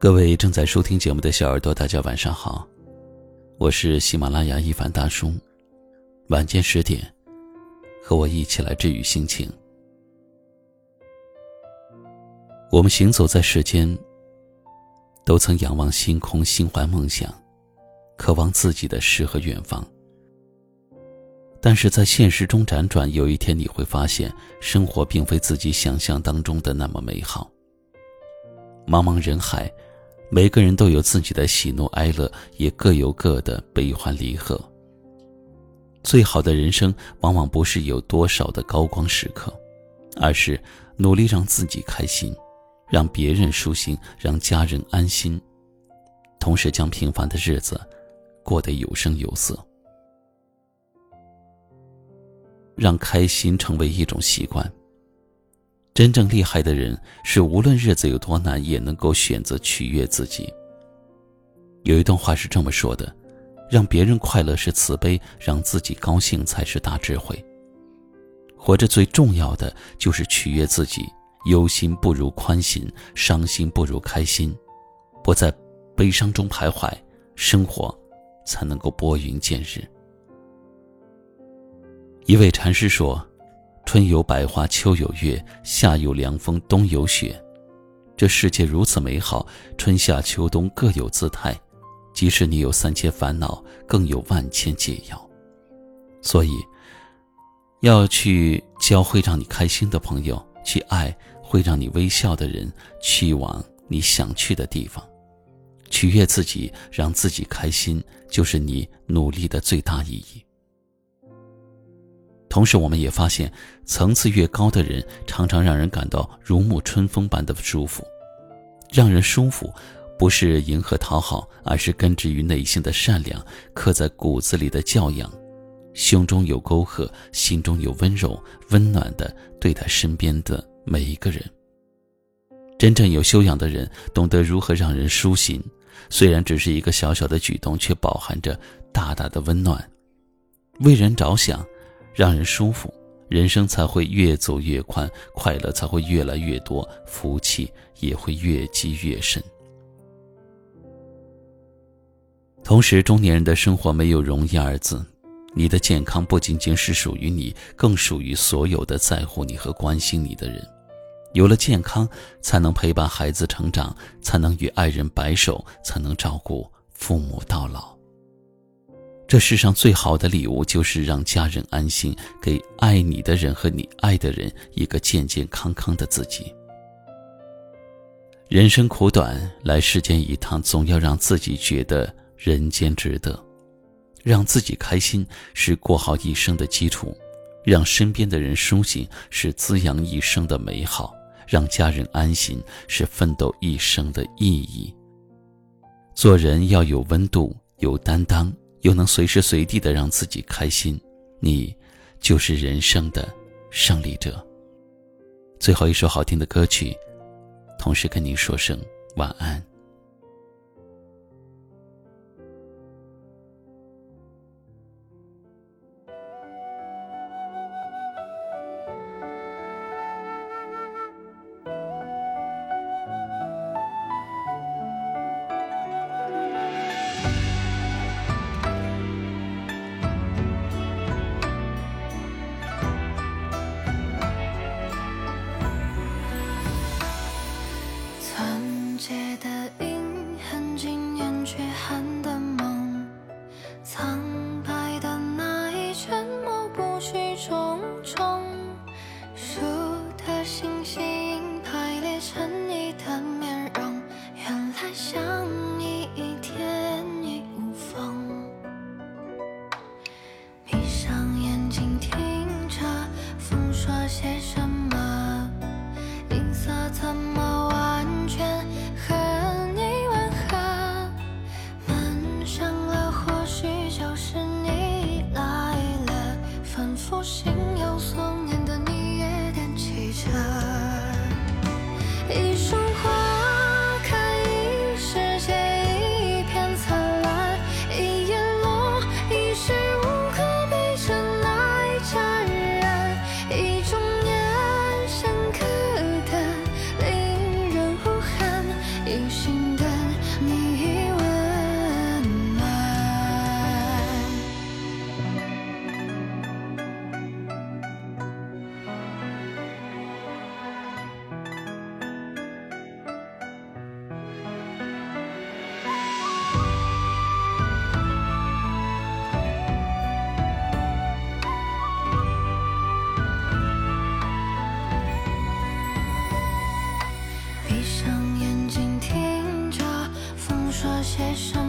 各位正在收听节目的小耳朵，大家晚上好，我是喜马拉雅一凡大叔。晚间十点，和我一起来治愈心情。我们行走在世间，都曾仰望星空，心怀梦想，渴望自己的诗和远方。但是在现实中辗转，有一天你会发现，生活并非自己想象当中的那么美好。茫茫人海。每个人都有自己的喜怒哀乐，也各有各的悲欢离合。最好的人生，往往不是有多少的高光时刻，而是努力让自己开心，让别人舒心，让家人安心，同时将平凡的日子过得有声有色，让开心成为一种习惯。真正厉害的人是无论日子有多难，也能够选择取悦自己。有一段话是这么说的：“让别人快乐是慈悲，让自己高兴才是大智慧。”活着最重要的就是取悦自己，忧心不如宽心，伤心不如开心，不在悲伤中徘徊，生活才能够拨云见日。一位禅师说。春有百花，秋有月，夏有凉风，冬有雪。这世界如此美好，春夏秋冬各有姿态。即使你有三千烦恼，更有万千解药。所以，要去交会让你开心的朋友，去爱会让你微笑的人，去往你想去的地方，取悦自己，让自己开心，就是你努力的最大意义。同时，我们也发现，层次越高的人，常常让人感到如沐春风般的舒服。让人舒服，不是迎合讨好，而是根植于内心的善良，刻在骨子里的教养。胸中有沟壑，心中有温柔，温暖的对待身边的每一个人。真正有修养的人，懂得如何让人舒心。虽然只是一个小小的举动，却饱含着大大的温暖。为人着想。让人舒服，人生才会越走越宽，快乐才会越来越多，福气也会越积越深。同时，中年人的生活没有容易二字，你的健康不仅仅是属于你，更属于所有的在乎你和关心你的人。有了健康，才能陪伴孩子成长，才能与爱人白首，才能照顾父母到老。这世上最好的礼物，就是让家人安心，给爱你的人和你爱的人一个健健康康的自己。人生苦短，来世间一趟，总要让自己觉得人间值得。让自己开心是过好一生的基础，让身边的人舒心是滋养一生的美好，让家人安心是奋斗一生的意义。做人要有温度，有担当。又能随时随地的让自己开心，你就是人生的胜利者。最后一首好听的歌曲，同时跟您说声晚安。闭上眼睛，听着风说些什么。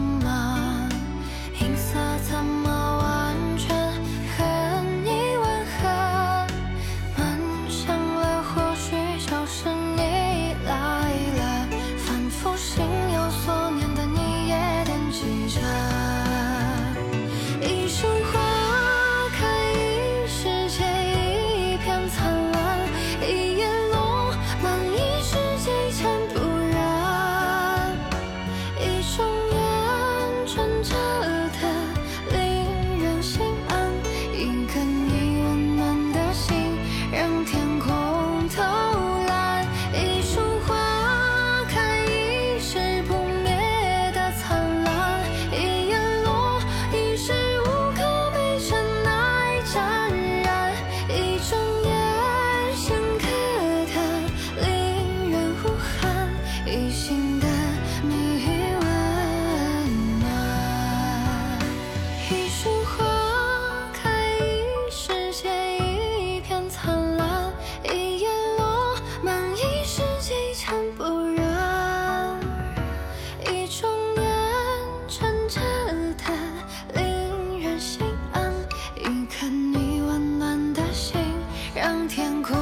天空